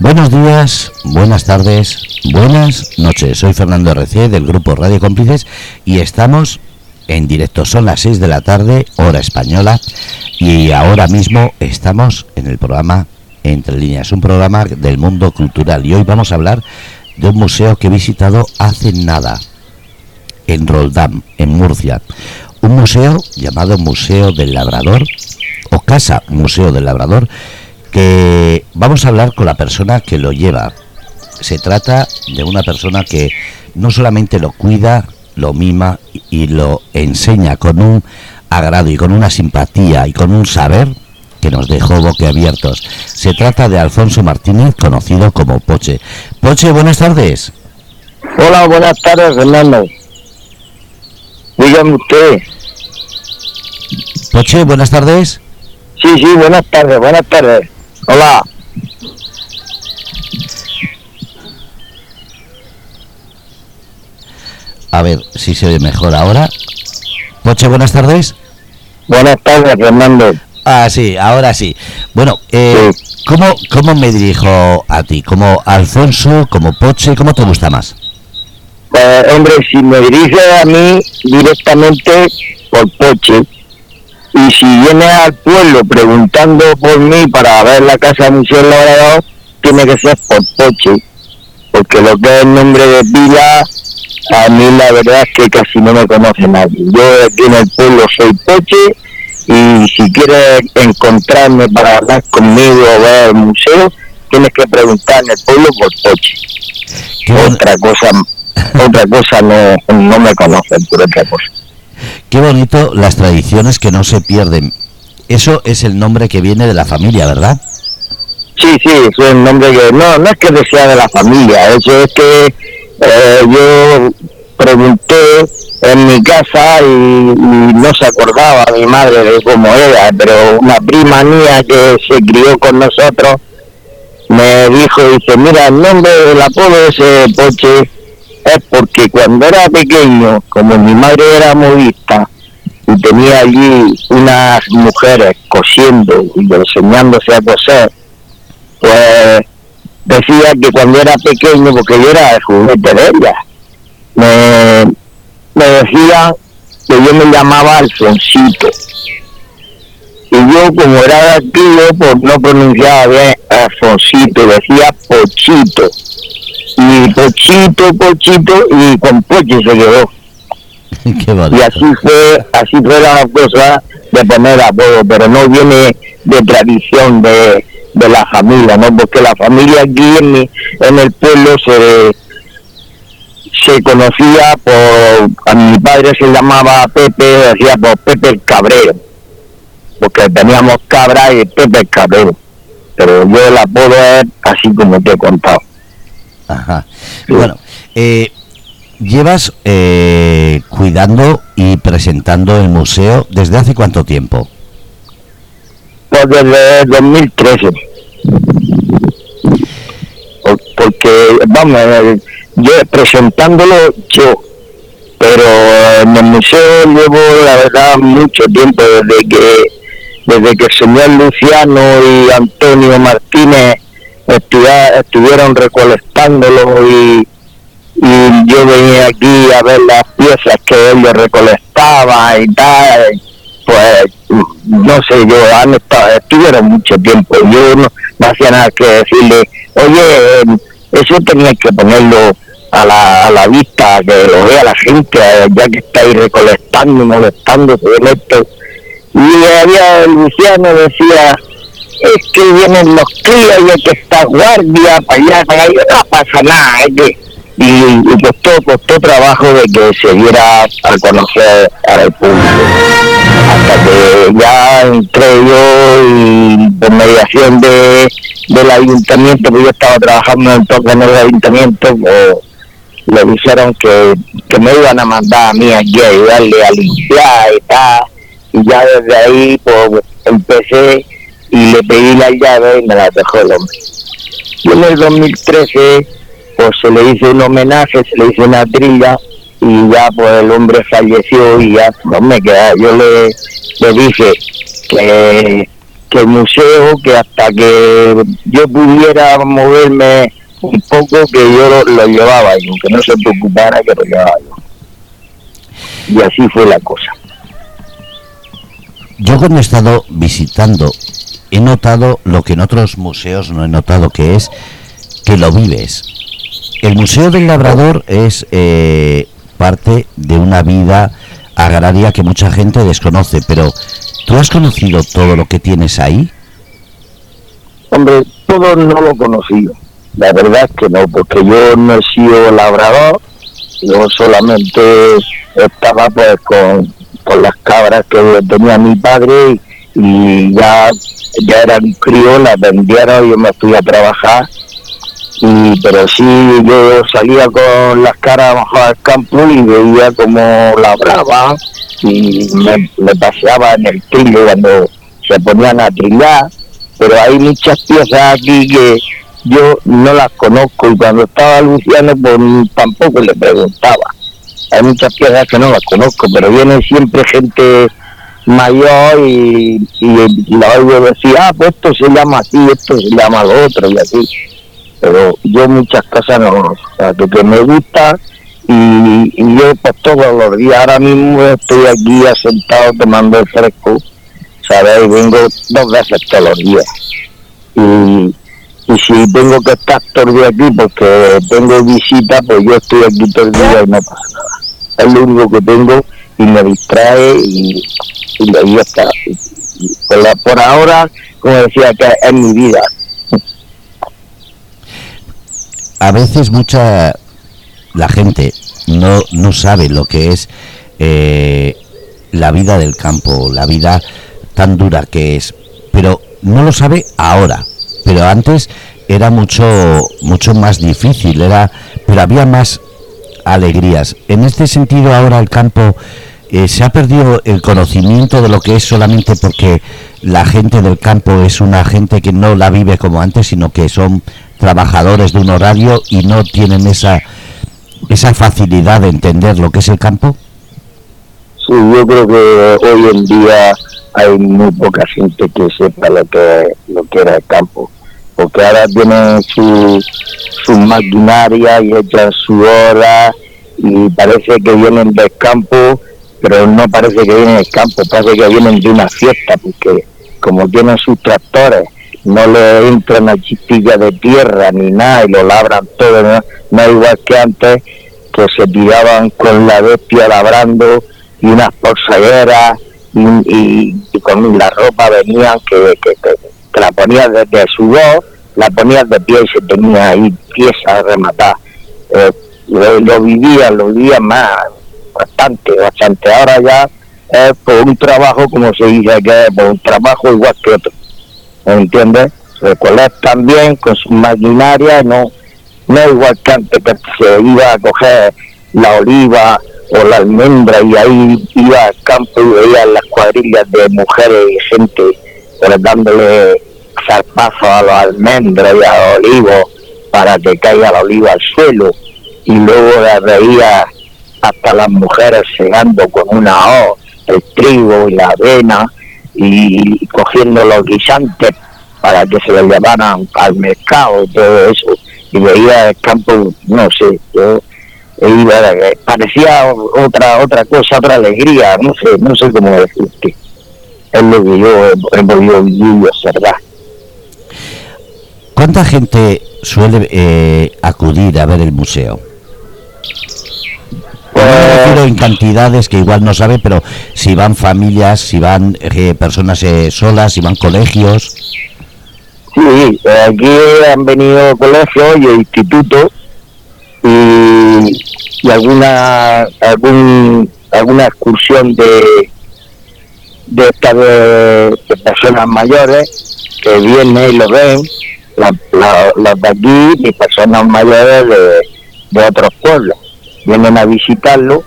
Buenos días, buenas tardes, buenas noches. Soy Fernando RC del grupo Radio Cómplices y estamos en directo. Son las 6 de la tarde, hora española, y ahora mismo estamos en el programa Entre Líneas, un programa del mundo cultural. Y hoy vamos a hablar de un museo que he visitado hace nada, en Roldán, en Murcia. Un museo llamado Museo del Labrador, o Casa Museo del Labrador, que vamos a hablar con la persona que lo lleva. Se trata de una persona que no solamente lo cuida, lo mima y lo enseña con un agrado y con una simpatía y con un saber que nos dejó boquiabiertos. Se trata de Alfonso Martínez, conocido como Poche. Poche, buenas tardes. Hola, buenas tardes, Fernando. Dígame usted. Poche, buenas tardes. Sí, sí, buenas tardes, buenas tardes. Hola. A ver si se ve mejor ahora. Poche, buenas tardes. Buenas tardes, Fernando. Ah, sí, ahora sí. Bueno, eh, ¿cómo, ¿cómo me dirijo a ti? ¿Como Alfonso, como Poche? ¿Cómo te gusta más? Pues, hombre, si me dirige a mí directamente por Poche, y si viene al pueblo preguntando por mí para ver la casa Museo Labrador, tiene que ser por Poche, porque lo que es el nombre de Vila, a mí la verdad es que casi no me conoce nadie. Yo aquí en el pueblo soy Poche, y si quieres encontrarme para hablar conmigo o ver el museo, tienes que preguntar en el pueblo por Poche. Otra cosa, otra cosa no, no me conocen por otra cosa. Qué bonito las tradiciones que no se pierden. Eso es el nombre que viene de la familia, ¿verdad? Sí, sí, es el nombre que... No, no es que sea de la familia, eso es que eh, yo pregunté en mi casa y, no se acordaba mi madre de cómo era, pero una prima mía que se crió con nosotros me dijo, dice, mira, el nombre del apodo de ese poche es porque cuando era pequeño, como mi madre era modista y tenía allí unas mujeres cosiendo y enseñándose a coser, pues decía que cuando era pequeño, porque yo era el juguete de ella, me, decía que yo me llamaba Alfonsito. Y yo, como era de aquí, pues no pronunciaba bien Alfonsito, decía Pochito y Pochito, Pochito, y con Poche se quedó. y así fue, así fue la cosa de poner apodo, pero no viene de tradición de, de la familia, ¿no? Porque la familia aquí en, mi, en el pueblo se se conocía por, a mi padre se llamaba Pepe, decía por Pepe el Cabrero, porque teníamos cabra y Pepe el Cabrero, pero yo el apodo es así como te he contado. Ajá. Bueno, eh, llevas eh, cuidando y presentando el museo desde hace cuánto tiempo? Pues desde 2013. Porque, vamos, yo presentándolo yo, pero en el museo llevo, la verdad, mucho tiempo desde que desde que el señor Luciano y Antonio Martínez estuvieron recolectándolo y, y yo venía aquí a ver las piezas que ellos recolectaban y tal, pues no sé, yo han estado, estuvieron mucho tiempo, yo no, hacía nada que decirle, oye, eso tenía que ponerlo a la, a la vista, que lo vea la gente, ya que estáis recolectando y molestándose en esto. Y había Luciano decía, es que vienen los críos y hay que estar guardia para allá, para allá, no pasa nada, es que, y, y costó, costó trabajo de que se diera a conocer al público. Hasta que ya entré yo y por mediación de, del ayuntamiento, que yo estaba trabajando en el ayuntamiento, pues, le dijeron que, que me iban a mandar a mí aquí a ayudarle a limpiar y tal, y ya desde ahí pues empecé y le pedí la llave y me la dejó el hombre. Y en el 2013 pues se le hizo un homenaje, se le hizo una trilla y ya pues el hombre falleció y ya no me queda. Yo le, le dije que, que el museo, que hasta que yo pudiera moverme un poco, que yo lo, llevaba yo, que no se preocupara que lo llevaba yo. Y así fue la cosa. Yo cuando he estado visitando he notado lo que en otros museos no he notado, que es que lo vives. El Museo del Labrador es eh, parte de una vida agraria que mucha gente desconoce, pero ¿tú has conocido todo lo que tienes ahí? Hombre, todo no lo he conocido. La verdad es que no, porque yo no he sido labrador, yo solamente estaba pues con, con las cabras que tenía mi padre y, ya, ya eran críos, las vendieron, yo me fui a trabajar. Y pero sí yo salía con las caras bajo al campo y veía como labraba y me, paseaba en el trillo cuando se ponían a trillar. Pero hay muchas piezas aquí que yo no las conozco y cuando estaba Luciano pues tampoco le preguntaba. Hay muchas piezas que no las conozco pero viene siempre gente mayor y, y la oigo decir ah pues esto se llama así esto se llama lo otro y así pero yo muchas cosas no, o sea, que, me gusta y, yo pues todos los días, ahora mismo estoy aquí asentado tomando el fresco, ¿sabes? Y vengo dos veces todos los días. Y, y si tengo que estar todo el día aquí porque tengo visita, pues yo estoy aquí todo el día y no pasa nada. Es lo único que tengo y me distrae y, y ahí por ahora, como decía, que es mi vida a veces mucha la gente no, no sabe lo que es eh, la vida del campo, la vida tan dura que es, pero no lo sabe ahora, pero antes era mucho mucho más difícil, era pero había más alegrías. En este sentido ahora el campo eh, se ha perdido el conocimiento de lo que es solamente porque la gente del campo es una gente que no la vive como antes, sino que son trabajadores de un horario y no tienen esa esa facilidad de entender lo que es el campo? Sí, yo creo que hoy en día hay muy poca gente que sepa lo que lo que era el campo, porque ahora tienen su, su maquinaria y echan su hora y parece que vienen del campo, pero no parece que vienen del campo, parece que vienen de una fiesta, porque como tienen sus tractores no le entra una chispilla de tierra ni nada y lo labran todo, no, igual que antes que se tiraban con la bestia labrando y unas polsagueras y, con la ropa venían que, que, la ponías desde su voz, la ponías de pie y se tenía ahí piezas rematar. Eh, lo, lo vivía, lo vivía más, bastante, bastante. Ahora ya es por un trabajo, como se dice que es por un trabajo igual que otro. ¿me entiendes? Recolectan bien con su maquinaria, no, no igual que antes que se iba a coger la oliva o la almendra y ahí iba al campo y veía las cuadrillas de mujeres y gente pues, dándole zarpazos a los almendras y a los olivos para que caiga la oliva al suelo y luego la veía hasta las mujeres segando con una hoz el trigo y la avena y cogiendo los guisantes para que se lo llevaran al mercado y todo eso. Y veía el campo, no sé, yo iba, parecía otra otra cosa, otra alegría, no sé, no sé cómo decirte. Es lo que yo he, podido vivir observar. ¿Cuánta gente suele eh, acudir a ver el museo? No en cantidades que igual no sabe, pero si van familias, si van eh, personas eh, solas, si van colegios. Sí, aquí han venido colegios y institutos y, y alguna algún, alguna excursión de de estas de, personas mayores que vienen y lo ven, los de aquí y personas mayores de, de otros pueblos vienen a visitarlo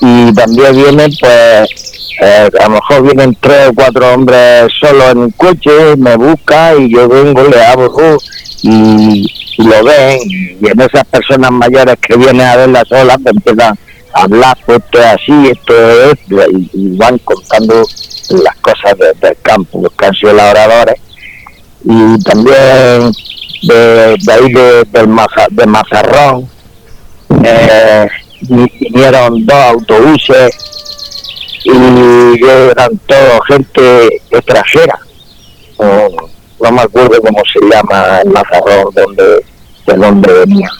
y también vienen pues eh, a lo mejor vienen tres o cuatro hombres solos en un coche, me buscan y yo vengo, le abro y, lo ven. Y en esas personas mayores que vienen a verla sola pues empiezan a hablar, pues esto es así, esto es, y, van contando las cosas del campo, los que han labradores, y también de, ahí de, del de Mazarrón, eh, vinieron dos autobuses y eran todo gente extranjera. no me acuerdo cómo se llama el Mazarrón, donde, de donde venía.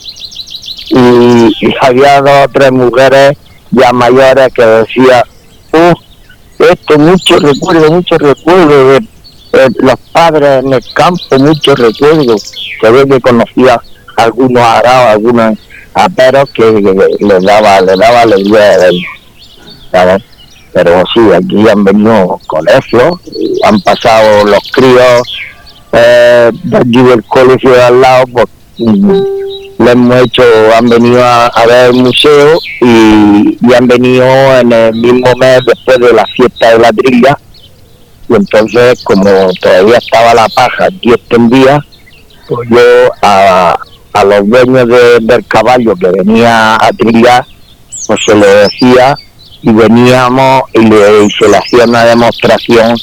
Y, había dos o tres mujeres ya mayores que decían, esto mucho recuerdo, mucho recuerdo de, los padres en el campo, muchos recuerdos. Se ve que conocía algunos araos, algunos aperos que les daba, les daba alegría de ver. ¿sabes? pero sí, aquí han venido colegios, han pasado los críos eh, de allí del colegio de al lado, pues mm, le hemos hecho, han venido a, ver el museo y, han venido en el mismo mes después de la fiesta de la trilla y entonces como todavía estaba la paja aquí extendida, pues yo a, a los dueños del caballo que venía a trillar, pues se le decía y veníamos y, le, se le hacía una demostración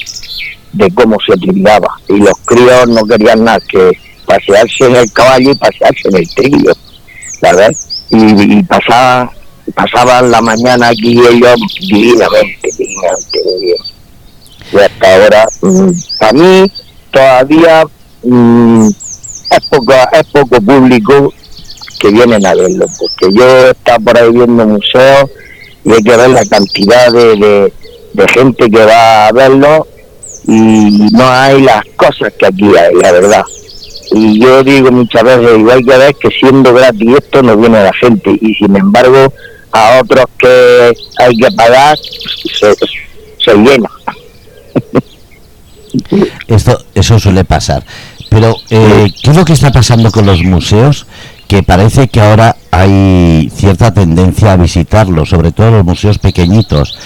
de cómo se trillaba. Y los críos no querían nada que pasearse en el caballo y pasearse en el trillo, ¿verdad? Y, pasaban, pasaban la mañana aquí ellos divinamente, divinamente, bien. Y hasta ahora, mm, para mí, todavía mm, es, poco, es poco público que vienen a verlo, porque yo he estado por ahí viendo museos y hay que ver la cantidad de, de, gente que va a verlo y no hay las cosas que aquí hay, la verdad. Y yo digo muchas veces, igual que ver que siendo gratis esto no viene la gente y sin embargo a otros que hay que pagar se, se llena. Esto, eso suele pasar. Pero, eh, ¿qué es lo que está pasando con los museos? que parece que ahora hay cierta tendencia a visitarlos, sobre todo los museos pequeñitos.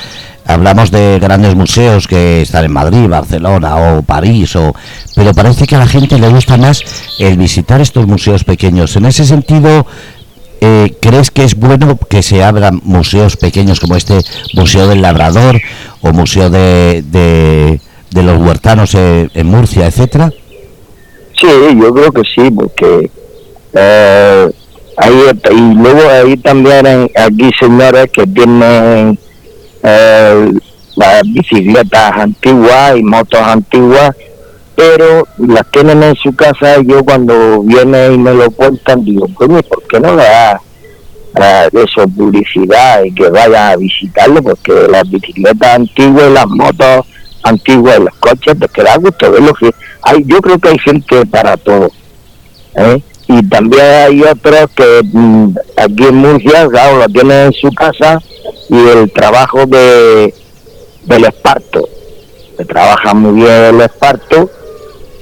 Hablamos de grandes museos que están en Madrid, Barcelona o París, o, pero parece que a la gente le gusta más el visitar estos museos pequeños. En ese sentido, eh, ¿crees que es bueno que se abran museos pequeños como este Museo del Labrador o Museo de, de, los Huertanos en, en Murcia, etcétera? Sí, yo creo que sí, porque eh, ahí, y luego ahí también hay aquí señores que tienen eh, las bicicletas antiguas y motos antiguas, pero las tienen en su casa y yo cuando viene y me lo cuentan digo, coño, ¿por qué no le da eso publicidad y que vaya a visitarlo? Porque las bicicletas antiguas las motos antiguas los coches, pues que da gusto verlo. Hay, yo creo que hay gente para todo. ¿eh? y también hay otros que mm, aquí en Murcia, claro, lo tienen en su casa y el trabajo de del esparto, que trabaja muy bien el esparto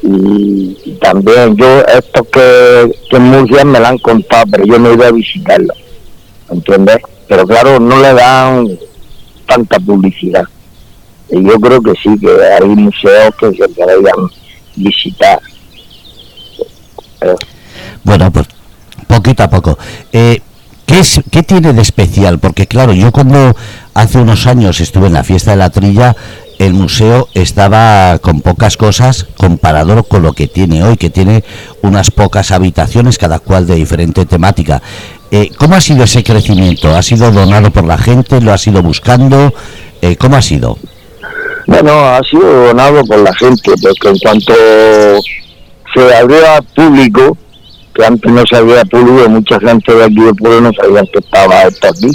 y, también yo, estos que, en Murcia me lo han contado, pero yo no he ido a visitarlo, ¿entiendes? Pero claro, no le dan tanta publicidad. Y yo creo que sí, que hay museos que se deberían visitar. Bueno, pues poquito a poco. Eh, ¿qué, es, ¿Qué tiene de especial? Porque claro, yo cuando hace unos años estuve en la fiesta de la trilla, el museo estaba con pocas cosas comparado con lo que tiene hoy, que tiene unas pocas habitaciones, cada cual de diferente temática. Eh, ¿Cómo ha sido ese crecimiento? ¿Ha sido donado por la gente? ¿Lo ha sido buscando? Eh, ¿Cómo ha sido? Bueno, ha sido donado por la gente, porque en cuanto se abrió al público, que antes no se había público, mucha gente de aquí del pueblo no sabía que estaba esto aquí.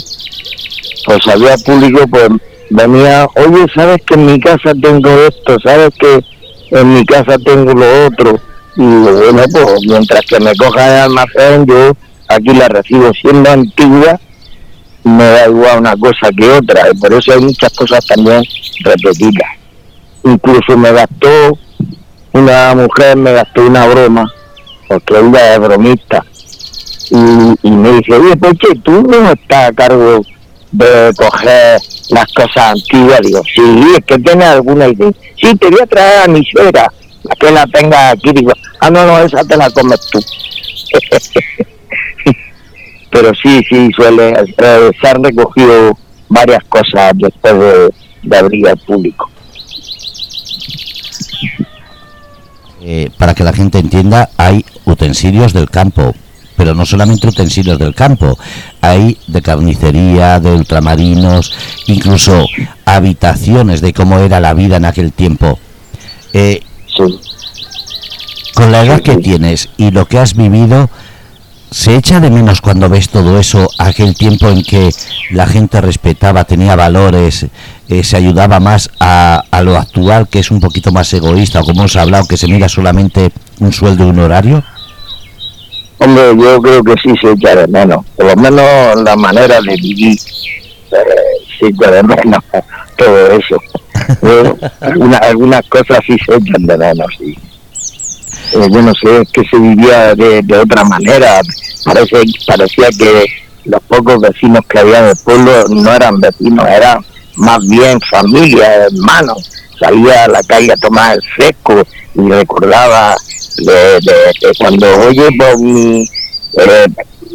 Pues había público, pues venía, oye, ¿sabes que en mi casa tengo esto? ¿Sabes que en mi casa tengo lo otro? Y bueno, pues mientras que me coja el almacén, yo aquí la recibo siendo antigua, me da igual una cosa que otra, y por eso hay muchas cosas también repetidas. Incluso me gastó, una mujer me gastó una broma porque ella es bromista. Y, me dice, oye, ¿por qué tú no estás a cargo de coger las cosas antiguas? Digo, sí, es que tienes alguna idea. Sí, te voy a traer a mi suegra, la que la tenga aquí. Digo, ah, no, no, esa te la comes tú. pero sí, sí, suele se han recogido varias cosas después de, abrir al público. Eh, para que la gente entienda, hay utensilios del campo, pero no solamente utensilios del campo, hay de carnicería, de ultramarinos, incluso habitaciones de cómo era la vida en aquel tiempo. Eh, sí. Con la edad que tienes y lo que has vivido, ¿se echa de menos cuando ves todo eso, aquel tiempo en que la gente respetaba, tenía valores, eh, se ayudaba más a, a, lo actual, que es un poquito más egoísta, o como hemos hablado, que se mira solamente un sueldo y un horario? Hombre, yo creo que sí se echa de menos, por lo menos la manera de vivir, eh, se echa de menos todo eso. algunas cosas sí se echan de menos, sí. Eh, yo no sé, que se vivía de, otra manera. Parece, parecía que los pocos vecinos que había en el pueblo no eran vecinos, eran más bien familia, hermanos. Salía a la calle a tomar el fresco y recordaba de, cuando oye pues, mi, eh,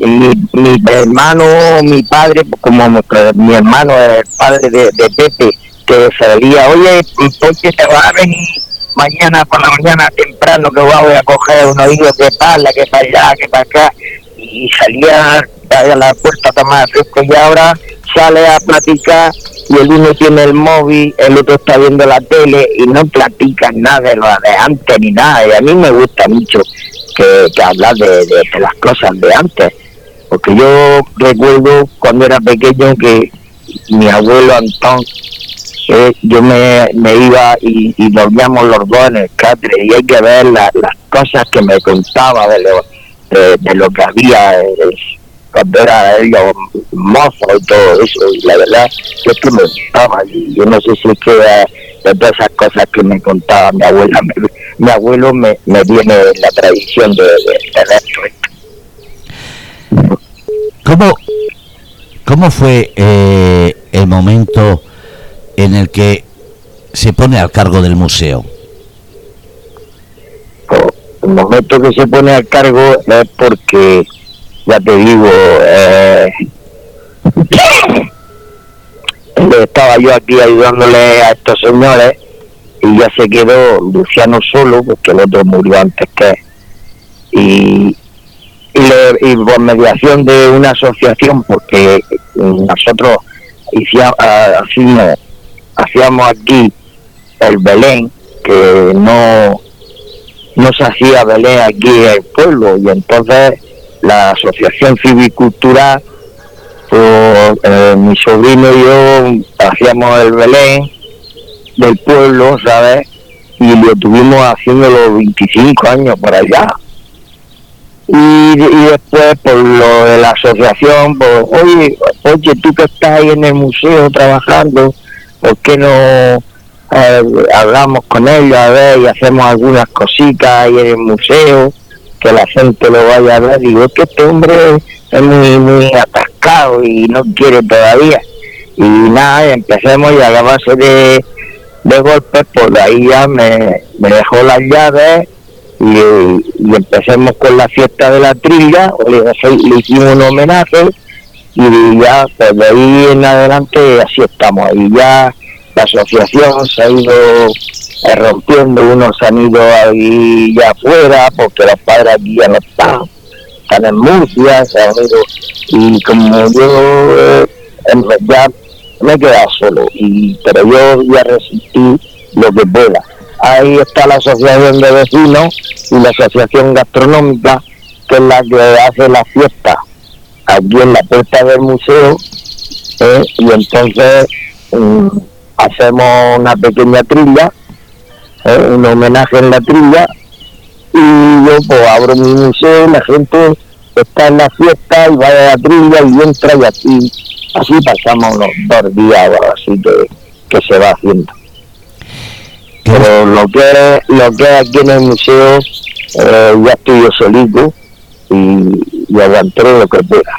mi, mi, hermano, mi padre, como mi hermano, el padre de, Pepe, que salía, oye, ¿por qué te va a venir mañana por la mañana temprano que voy a coger unos higos de pala, que para allá, que para acá, y salía a la puerta a tomar fresco y ahora sale a platicar y el uno tiene el móvil, el otro está viendo la tele y no platican nada de lo de antes ni nada. Y a mí me gusta mucho que, hablar de, las cosas de antes, porque yo recuerdo cuando era pequeño que mi abuelo Antón eh, yo me, iba y, y dormíamos los dos en el catre y hay que ver las cosas que me contaba de lo, de, lo que había eh, cuando era ellos mozo y todo eso y la verdad es que me gustaba y yo no sé si es que de, todas esas cosas que me contaba mi abuela mi abuelo me, me viene la tradición de, de, esto ¿Cómo, ¿Cómo fue eh, el momento en el que se pone al cargo del museo? El momento que se pone al cargo es porque, ya te digo, eh, estaba yo aquí ayudándole a estos señores y ya se quedó Luciano solo porque el otro murió antes que y y, y por mediación de una asociación porque nosotros hicimos, hacíamos hacíamos aquí el Belén, que no, no se hacía Belén aquí en el pueblo, y entonces la Asociación Civicultural, pues, eh, mi sobrino y yo hacíamos el Belén del pueblo, ¿sabes? Y lo tuvimos haciendo los 25 años por allá. Y, después por lo de la asociación, pues, oye, oye, tú que estás ahí en el museo trabajando, ¿por qué no hablamos con ellos a ver y hacemos algunas cositas ahí en el museo, que la gente lo vaya a ver? Digo, es que este hombre es muy, muy atascado y no quiere todavía. Y nada, empecemos y a la base de, de golpes, por ahí ya me, dejó las llaves y, empecemos con la fiesta de la trilla, le, le hicimos un homenaje y ya pues de ahí en adelante así estamos. Y ya la asociación se ha ido eh, rompiendo unos han ido ahí ya afuera porque los padres aquí ya no están. Están en Murcia se han ido y como yo eh, en realidad me he quedado solo y pero yo voy a resistir lo que pueda. Ahí está la asociación de vecinos y la asociación gastronómica que es la que hace la fiesta aquí en la puerta del museo ¿eh? y entonces mm, hacemos una pequeña trilla, ¿eh? un homenaje en la trilla y yo pues abro mi museo, la gente está en la fiesta y va a la trilla y entra y así, así pasamos unos dos días así que, que se va haciendo. Pero lo que lo que aquí en el museo eh, ya estoy yo solito y, y aguantaré lo que pueda.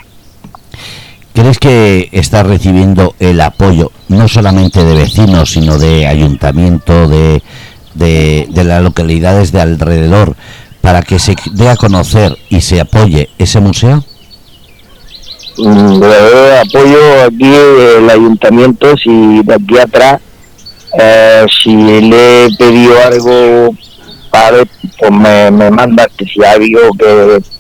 ¿Crees que está recibiendo el apoyo no solamente de vecinos, sino de ayuntamiento, de, de, las localidades de alrededor, para que se dé a conocer y se apoye ese museo? Mm, apoyo aquí el ayuntamiento, si de aquí atrás, eh, si le he pedido algo padre pues me, me manda que si hay algo que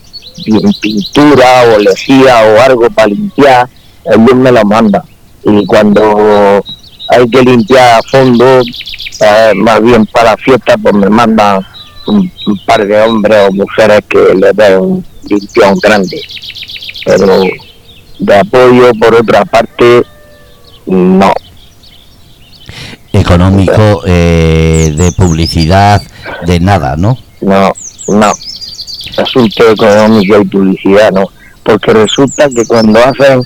pintura o lejía o algo para limpiar, él me lo manda. Y cuando hay que limpiar a fondo, eh, más bien para la fiesta, pues me manda un, par de hombres o mujeres que le den un limpión grande. Pero de apoyo, por otra parte, no. Económico, eh, de publicidad, de nada, ¿no? No, no. Asunto económico y publicidad, no. Porque resulta que cuando hacen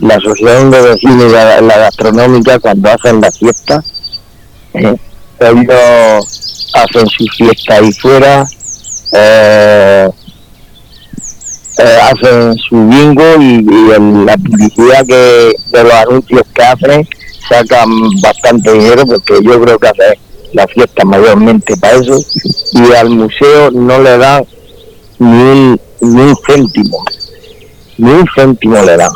la asociación de vecinos y la, gastronómica, cuando hacen la fiesta, eh, ellos hacen su fiesta ahí fuera, eh, eh, hacen su bingo y, la publicidad que de los anuncios que hacen sacan bastante dinero porque yo creo que hace la fiesta mayormente para eso y al museo no le dan ni un, ni un céntimo ni un céntimo le dan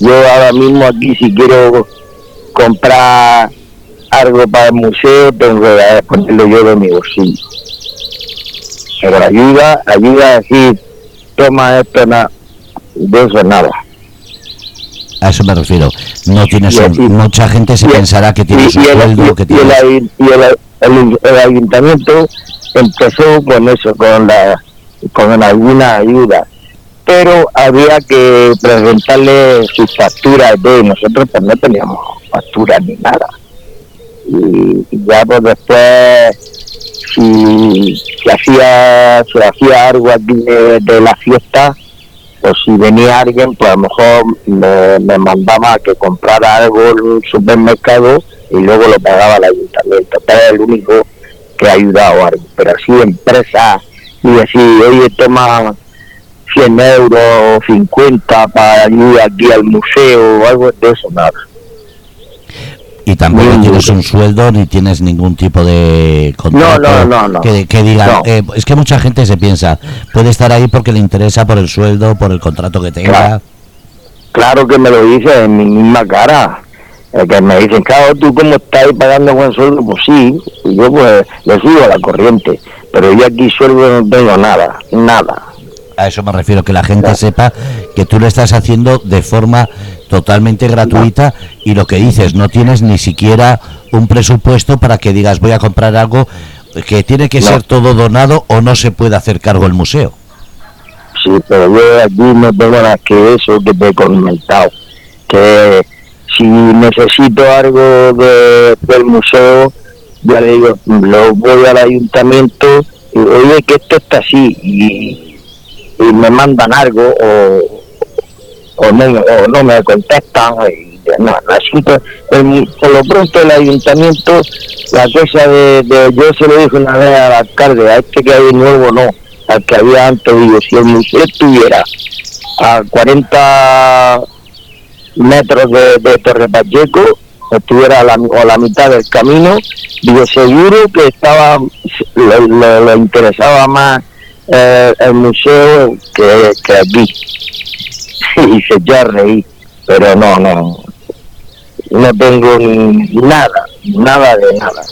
yo ahora mismo aquí si quiero comprar algo para el museo tengo que ponerlo yo de mi bolsillo. Pero ayuda ayuda a decir toma esto nada de eso nada. A eso me refiero. No tienes mucha gente se pensará que tienes un sueldo que tienes... y el, el, ayuntamiento empezó con eso con la con alguna ayuda pero había que presentarle sus facturas de nosotros pues no teníamos facturas ni nada. Y ya pues después si se hacía se hacía algo aquí de, la fiesta pues si venía alguien pues a lo mejor me, mandaba a que comprara algo en un supermercado y luego lo pagaba el ayuntamiento. Era el único que ha ayudado algo pero así empresas y decir oye toma 100 euros 50 para ir aquí al museo o algo de eso nada. Y tampoco tienes un sueldo ni tienes ningún tipo de contrato no, no, que, que diga eh, es que mucha gente se piensa puede estar ahí porque le interesa por el sueldo por el contrato que tenga. Claro, que me lo dice en mi misma cara. Que me dicen claro tú cómo estás pagando buen sueldo pues sí y yo pues le sigo a la corriente pero yo aquí sueldo no tengo nada nada. A eso me refiero, que la gente sepa que tú lo estás haciendo de forma totalmente gratuita y lo que dices, no tienes ni siquiera un presupuesto para que digas voy a comprar algo que tiene que ser todo donado o no se puede hacer cargo el museo. Sí, pero yo aquí no tengo nada que eso que te he comentado, que si necesito algo del museo, ya le digo, lo voy al ayuntamiento y oye que esto está así y y me mandan algo o, o, no, o no me contestan y no, que por lo pronto el ayuntamiento la cosa de, yo se lo dije una vez al alcalde a este que hay nuevo no al que había antes digo si el museo estuviera a 40 metros de, de Torre Pacheco estuviera a la, o la mitad del camino digo seguro que estaba le interesaba más eh, el museo que, que aquí y se ya reí pero no no no tengo ni nada nada de nada.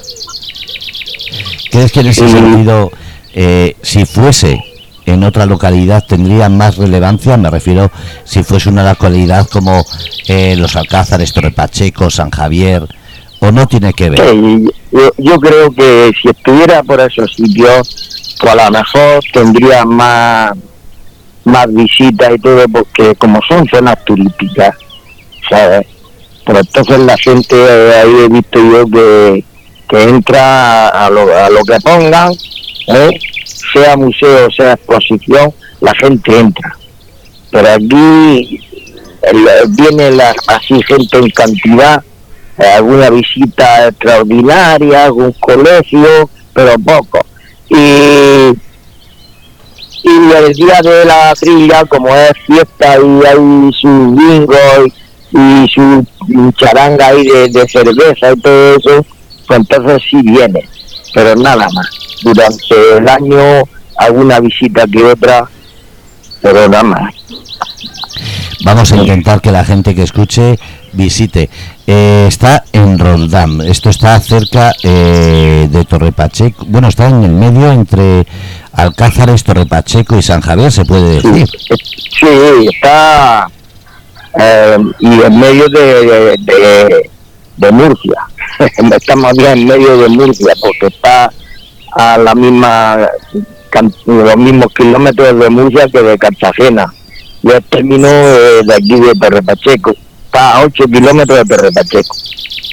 ¿crees que en ese sentido eh, si fuese en otra localidad tendría más relevancia me refiero si fuese una localidad como eh, los Alcázares Torre Pacheco San Javier o no tiene que ver yo, creo que si estuviera por esos sitios pues a lo mejor tendría más más visitas y todo porque como son zonas turísticas sabes pero entonces la gente ahí he visto yo que, que entra a lo, a lo que pongan ¿eh? Sea museo sea exposición la gente entra. Pero aquí viene la, así gente en cantidad alguna visita extraordinaria algún colegio pero poco. Y, y el día de la trilla, como es fiesta y hay su bingo y, su charanga ahí de, cerveza y todo eso, pues entonces sí viene, pero nada más. Durante el año alguna visita que otra, pero nada más. Vamos a intentar que la gente que escuche visite. Eh, está en Roldán, esto está cerca eh, de Torre Pacheco, bueno, está en el medio entre Alcázares, Torre Pacheco y San Javier, se puede decir. Sí, está eh, y en medio de, de, de Murcia, está más bien en medio de Murcia, porque está a la misma los mismos kilómetros de Murcia que de Cartagena. Yo termino de aquí de Torre Pacheco. Está a 8 kilómetros de Perrepacheco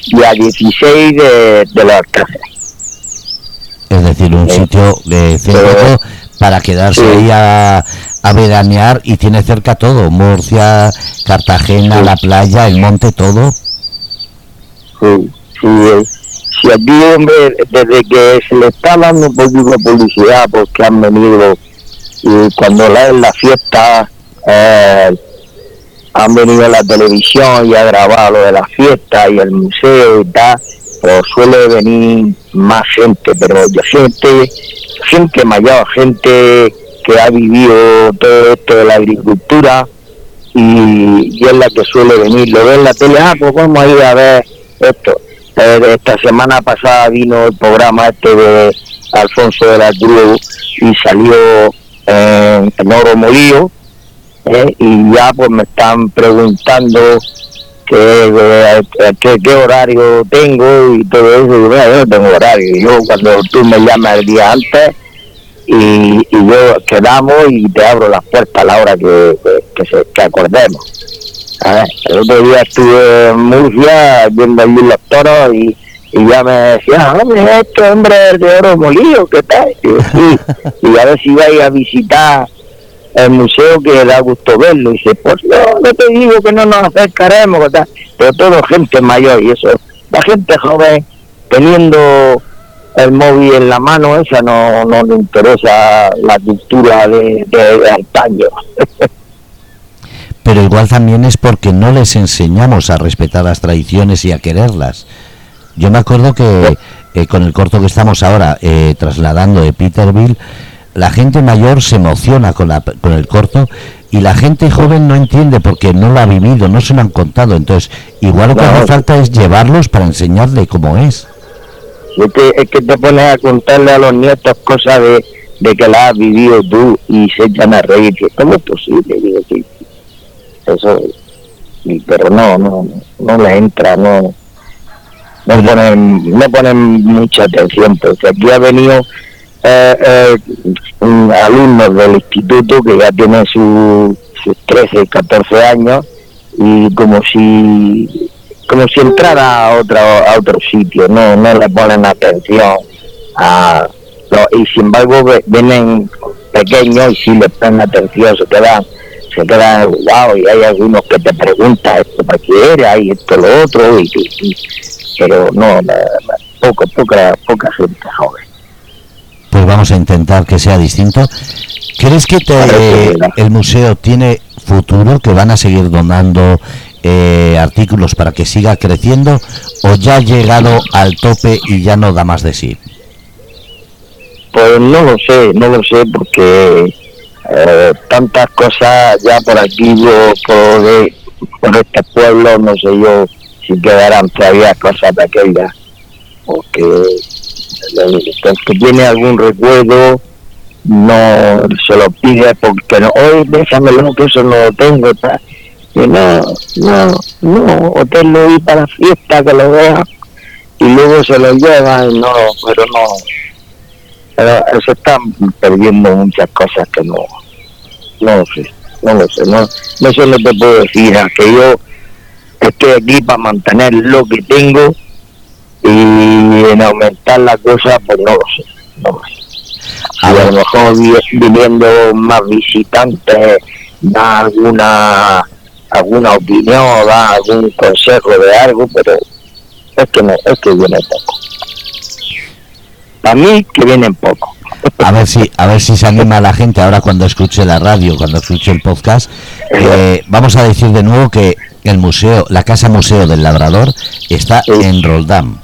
y a 16 de, de los Es decir, un sitio de centro para quedarse ahí a, a, veranear y tiene cerca todo, Murcia, Cartagena, la playa, el monte, todo. Sí, sí, si aquí, hombre, desde que se le está dando un poquito de publicidad porque han venido y cuando la, la fiesta eh, han venido a la televisión y ha grabado lo de la fiesta y el museo y tal, pero suele venir más gente, pero gente, gente mayor, gente que ha vivido todo esto de la agricultura y, es la que suele venir. Lo ve en la tele, ah, pues vamos a ir a ver esto. Eh, esta semana pasada vino el programa este de Alfonso de la Cruz y salió en, en Oro Molío ¿eh? y ya pues me están preguntando qué, qué, horario tengo y todo eso, y yo no tengo horario, yo cuando tú me llamas el día antes y, yo quedamos y te abro las puertas a la hora que, que, se, que acordemos. El otro día estuve en Murcia viendo allí los toros y, y ya me decía, hombre, este hombre de oro molido, ¿qué tal? Y, y a ver si vais a visitar el museo que da gusto verlo. Y dice, pues no, no te digo que no nos acercaremos, pero todo gente mayor y eso. La gente joven teniendo el móvil en la mano, esa no, no le interesa la cultura de, antaño. pero igual también es porque no les enseñamos a respetar las tradiciones y a quererlas. Yo me acuerdo que eh, con el corto que estamos ahora eh, trasladando de Peterville, la gente mayor se emociona con, la, con el corto y la gente joven no entiende porque no lo ha vivido, no se lo han contado. Entonces, igual lo que hace falta es llevarlos para enseñarle cómo es. Es que, es que te pones a contarle a los nietos cosas de, de que la has vivido tú y se echan a reír. ¿Cómo es posible? Digo, eso, pero no, no, no le entra, no, no ponen, no ponen mucha atención, porque aquí ha venido eh, eh, alumnos del instituto que ya tienen sus 13, 14 años y como si como si entrara a otro a otro sitio no no le ponen atención a y sin embargo vienen pequeños y si le ponen atención se quedan se quedan wow y hay algunos que te preguntan esto para qué era y esto lo otro y, pero no poco poca poca gente joven pues vamos a intentar que sea distinto. ¿Crees que el museo tiene futuro, que van a seguir donando eh, artículos para que siga creciendo o ya ha llegado al tope y ya no da más de sí? Pues no lo sé, no lo sé porque eh, tantas cosas ya por aquí, yo, por, por este pueblo, no sé yo si quedarán todavía cosas de aquellas, porque el que tiene algún recuerdo no se lo pide porque no, hoy déjamelo que eso no lo tengo, y no, no, no, hotel lo vi para fiesta que lo vea y luego se lo llevan, no, pero no, pero se están perdiendo muchas cosas que no, no lo sé, no lo sé, no, no sé lo que puedo decir, que yo estoy aquí para mantener lo que tengo y en aumentar la cosa, pues no lo sé, no lo sé. a lo mejor viniendo más visitantes, da alguna alguna opinión, da algún consejo de algo, pero es que no, es que viene poco. Para mí que vienen poco. A ver si a ver si se anima la gente ahora cuando escuche la radio, cuando escuche el podcast. Eh, vamos a decir de nuevo que el museo, la casa museo del Labrador está en Roldán.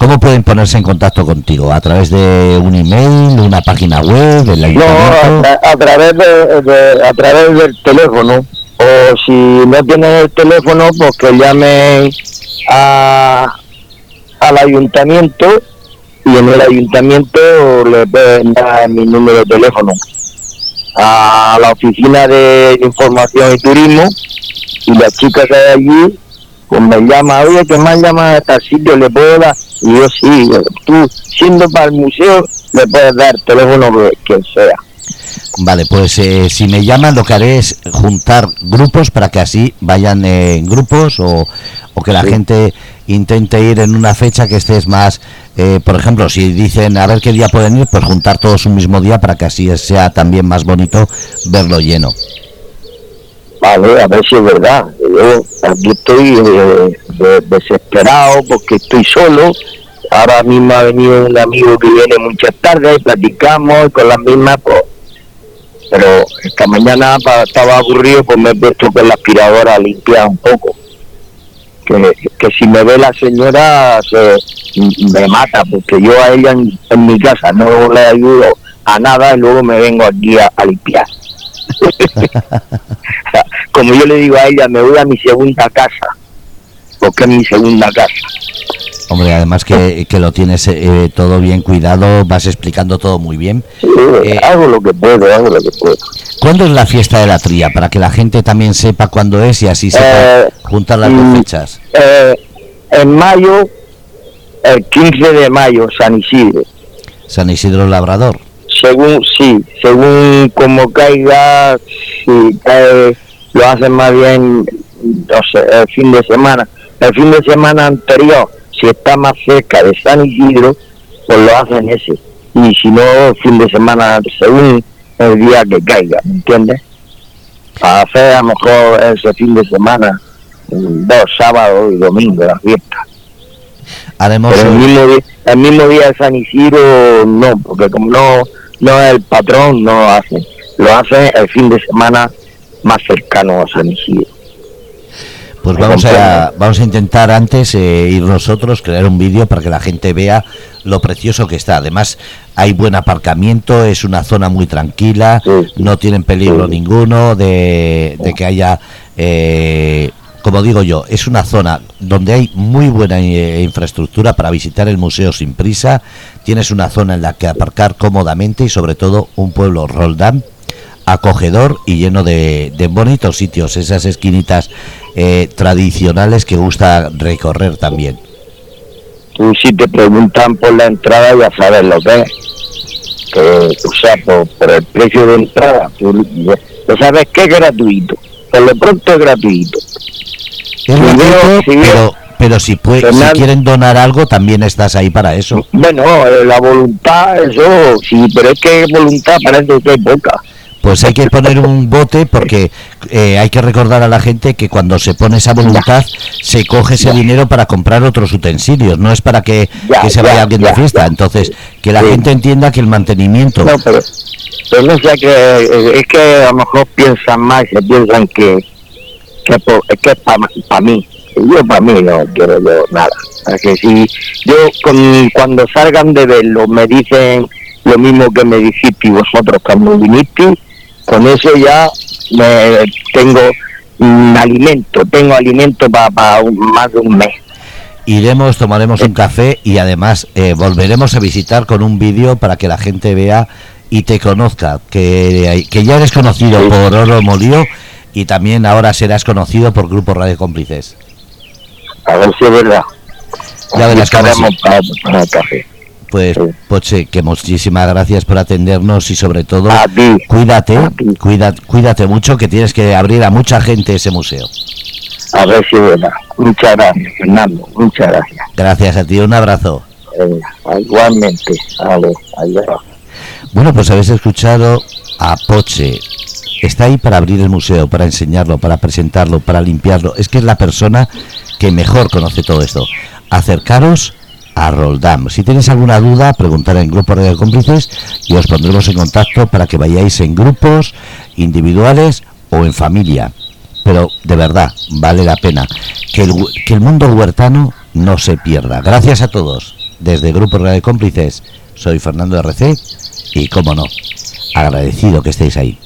¿Cómo pueden ponerse en contacto contigo? ¿A través de un email, una página web, No, a, través de, a través del teléfono, o si no tienen el teléfono, pues que llamen a, al ayuntamiento y en el ayuntamiento le pueden dar mi número de teléfono a la oficina de información y turismo y la chica que hay allí pues me llama, oye, que más llama a tal sitio, le puedo dar, y yo sí, tú siendo para el museo, le puedes dar teléfono que, sea. Vale, pues eh, si me llaman lo que haré es juntar grupos para que así vayan en grupos o, o que la gente intente ir en una fecha que estés más, eh, por ejemplo, si dicen a ver qué día pueden ir, pues juntar todos un mismo día para que así sea también más bonito verlo lleno. Vale, a ver si es verdad. Yo aquí estoy eh, desesperado porque estoy solo. Ahora mismo ha venido un amigo que viene muchas tardes, platicamos con las mismas, pues, pero esta mañana estaba aburrido, pues me he puesto con la aspiradora a limpiar un poco. Que, que si me ve la señora se, me mata, porque yo a ella en, mi casa no le ayudo a nada y luego me vengo aquí a limpiar. Como yo le digo a ella, me voy a mi segunda casa, porque es mi segunda casa. Hombre, además que, lo tienes eh, todo bien cuidado, vas explicando todo muy bien. Eh, hago lo que puedo, hago lo que puedo. ¿Cuándo es la fiesta de la tría? Para que la gente también sepa cuándo es y así sepa eh, juntar las dos mm, fechas. en mayo, el 15 de mayo, San Isidro. San Isidro Labrador según sí según como caiga si cae lo hacen más bien no sé el fin de semana el fin de semana anterior si está más cerca de San Isidro pues lo hacen ese y si no el fin de semana según el día que caiga ¿me entiendes? para hacer a lo mejor ese fin de semana dos sábados y domingo la fiesta Haremos el mismo, día, el mismo día de San Isidro no porque como no no el patrón, no lo hace. Lo hace el fin de semana más cercano a San Isidro. Pues vamos a, vamos a intentar antes eh, ir nosotros, crear un vídeo para que la gente vea lo precioso que está. Además, hay buen aparcamiento, es una zona muy tranquila, no tienen peligro ninguno de, de, que haya eh, como digo yo, es una zona donde hay muy buena eh, infraestructura para visitar el museo sin prisa. Tienes una zona en la que aparcar cómodamente y sobre todo un pueblo Roldán acogedor y lleno de, bonitos sitios, esas esquinitas eh, tradicionales que gusta recorrer también. Tú si te preguntan por la entrada ya sabes lo que es. Que, o sea, por, el precio de entrada, tú, sabes que es gratuito. Por lo pronto es gratuito pero, pero si, puede, si quieren donar algo, también estás ahí para eso. Bueno, eh, la voluntad, eso sí, pero es que voluntad parece que hay poca. Pues hay que poner un bote porque eh, hay que recordar a la gente que cuando se pone esa voluntad se coge ese dinero para comprar otros utensilios, no es para que, se vaya alguien de fiesta. Entonces, que la gente entienda que el mantenimiento... No, pero, pero no sé, que eh, es que a lo mejor piensan más, se piensan que es que es para mí. Yo para mí no quiero yo nada. Que si yo cuando salgan de verlo me dicen lo mismo que me dijiste vosotros cuando viniste, con eso ya me tengo un alimento, tengo alimento para más de un mes. Iremos, tomaremos un café y además eh, volveremos a visitar con un vídeo para que la gente vea y te conozca, que, que ya eres conocido por Oro Molío y también ahora serás conocido por Grupo Radio Cómplices. A ver si es verdad. Ya verás para, para el café. Pues, Poche, que muchísimas gracias por atendernos y sobre todo, cuídate, cuídate mucho, que tienes que abrir a mucha gente ese museo. A ver si verdad. Muchas gracias, Fernando. Muchas gracias. Gracias a ti, un abrazo. igualmente. Bueno, pues habéis escuchado a Poche, está ahí para abrir el museo, para enseñarlo, para presentarlo, para limpiarlo. Es que es la persona que mejor conoce todo esto. Acercaros a Roldam. Si tenéis alguna duda, preguntar en Grupo de cómplices y os pondremos en contacto para que vayáis en grupos, individuales o en familia. Pero de verdad, vale la pena que el, mundo huertano no se pierda. Gracias a todos. Desde Grupo de Cómplices, soy Fernando RC y, como no, agradecido que estéis ahí.